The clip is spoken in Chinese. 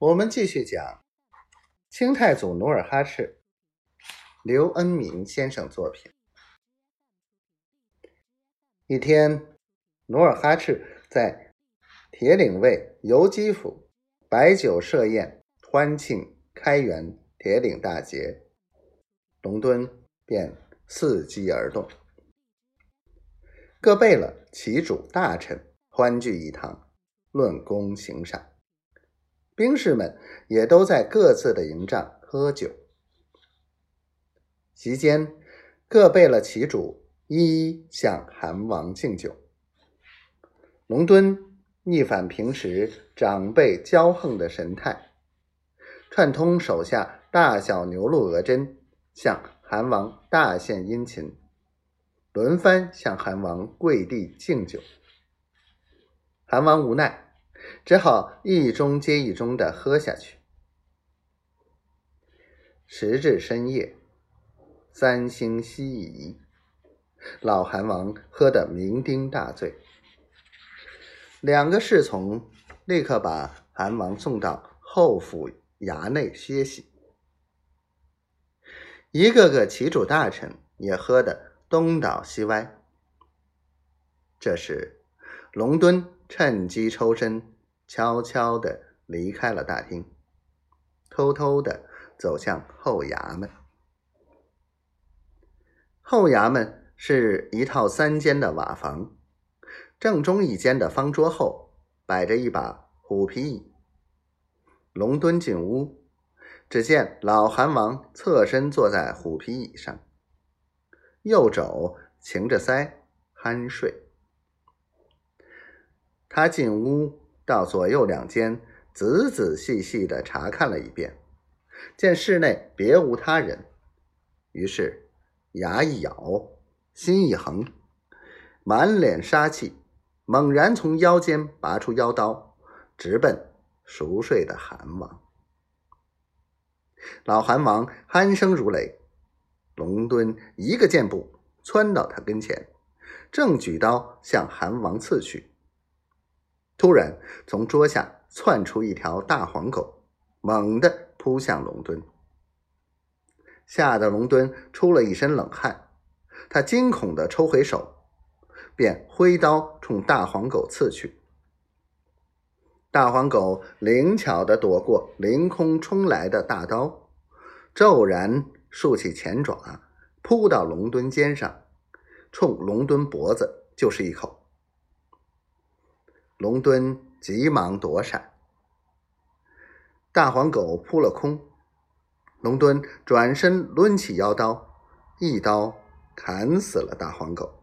我们继续讲清太祖努尔哈赤，刘恩明先生作品。一天，努尔哈赤在铁岭卫游击府摆酒设宴，欢庆开元铁岭大捷，龙敦便伺机而动，各贝勒旗主大臣，欢聚一堂，论功行赏。兵士们也都在各自的营帐喝酒。席间，各备了旗主，一一向韩王敬酒。龙敦逆反平时长辈骄横的神态，串通手下大小牛鹿额真，向韩王大献殷勤，轮番向韩王跪地敬酒。韩王无奈。只好一盅接一盅的喝下去。时至深夜，三星西移，老韩王喝得酩酊大醉。两个侍从立刻把韩王送到后府衙内歇息。一个个旗主大臣也喝得东倒西歪。这时，龙敦趁机抽身。悄悄地离开了大厅，偷偷地走向后衙门。后衙门是一套三间的瓦房，正中一间的方桌后摆着一把虎皮椅。龙敦进屋，只见老韩王侧身坐在虎皮椅上，右肘擎着腮酣睡。他进屋。到左右两间，仔仔细细的查看了一遍，见室内别无他人，于是牙一咬，心一横，满脸杀气，猛然从腰间拔出腰刀，直奔熟睡的韩王。老韩王鼾声如雷，龙敦一个箭步窜到他跟前，正举刀向韩王刺去。突然，从桌下窜出一条大黄狗，猛地扑向龙敦，吓得龙敦出了一身冷汗。他惊恐地抽回手，便挥刀冲大黄狗刺去。大黄狗灵巧地躲过凌空冲来的大刀，骤然竖起前爪，扑到龙敦肩上，冲龙敦脖子就是一口。龙敦急忙躲闪，大黄狗扑了空。龙敦转身抡起腰刀，一刀砍死了大黄狗。